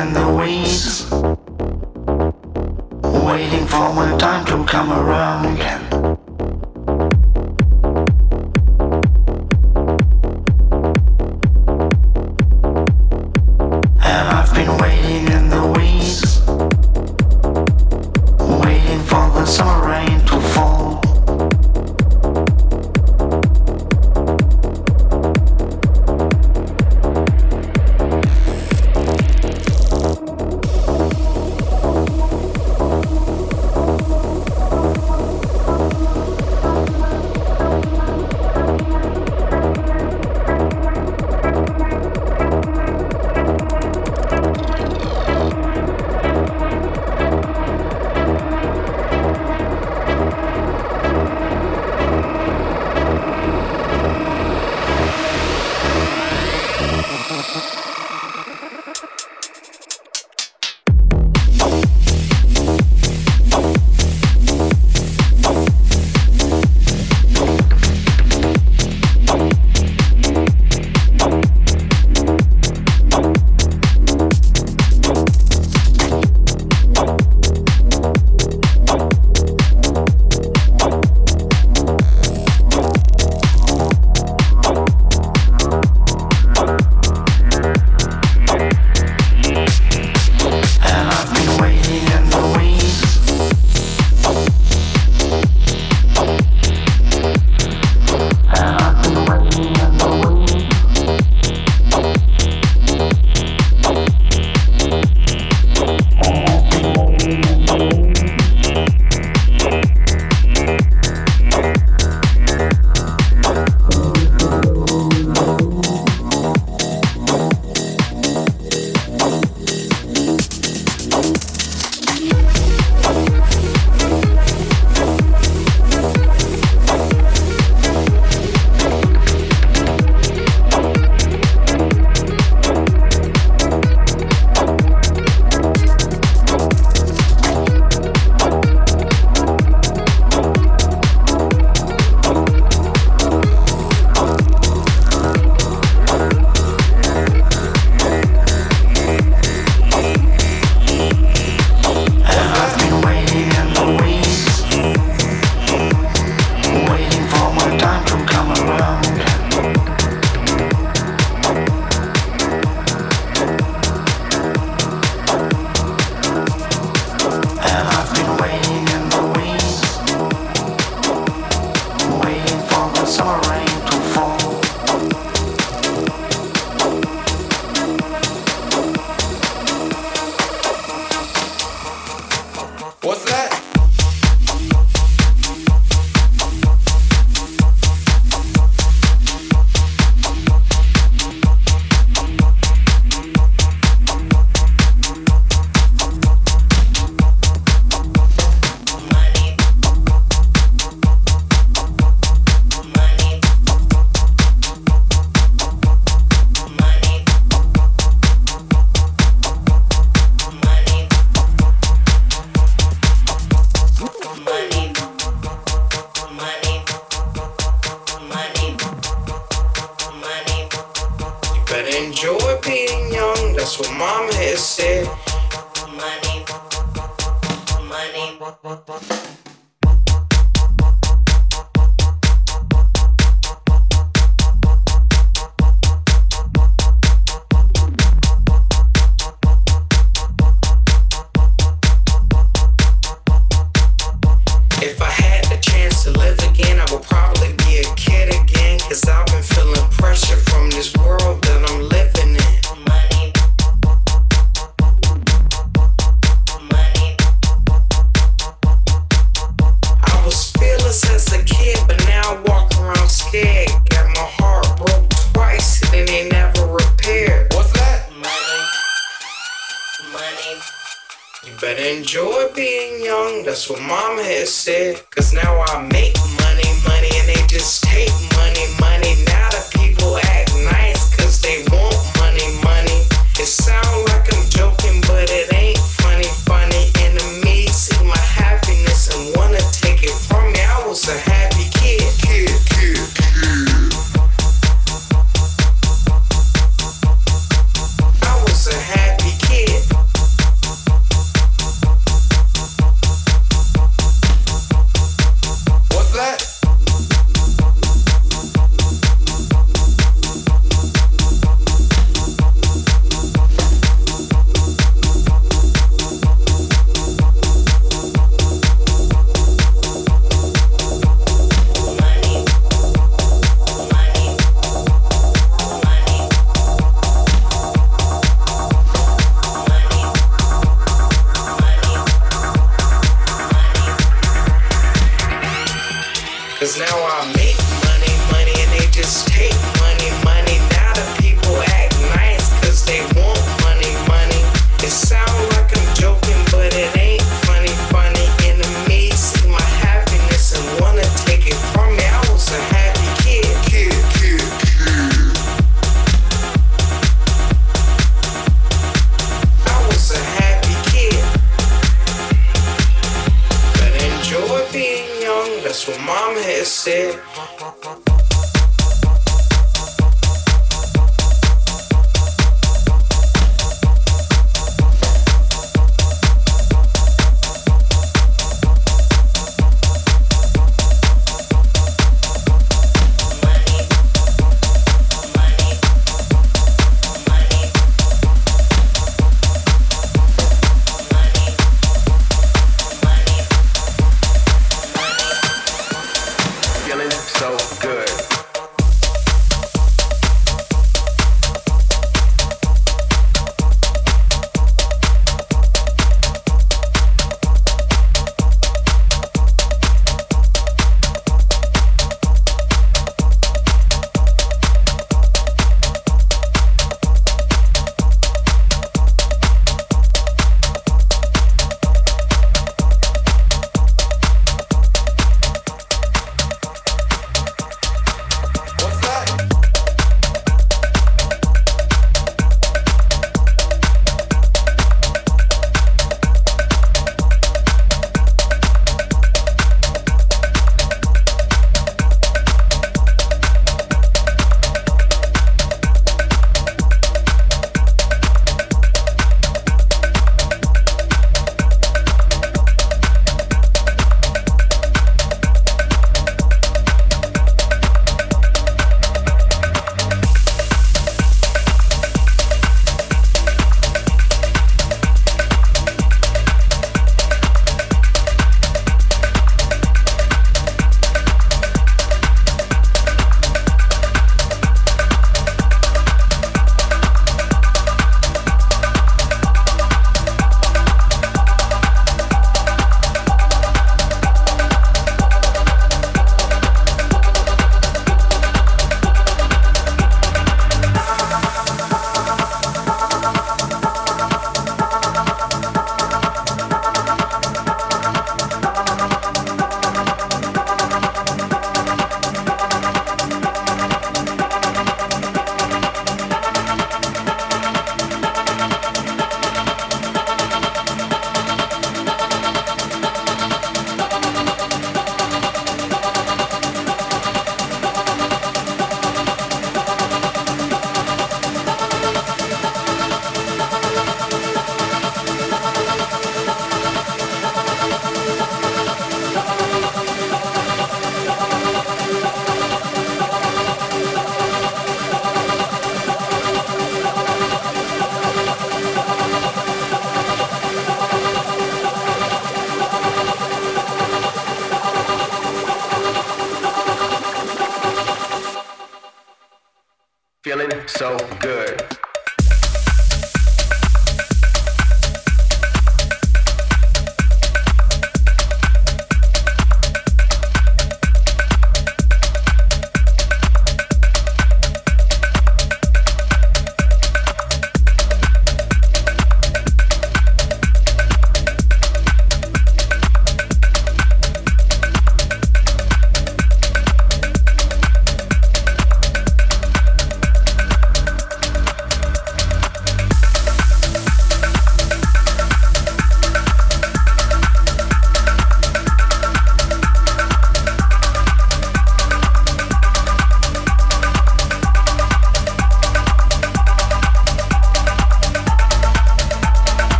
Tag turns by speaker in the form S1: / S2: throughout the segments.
S1: In the weeds, waiting for my time to come around again.
S2: a happy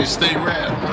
S3: Mummies stay rap,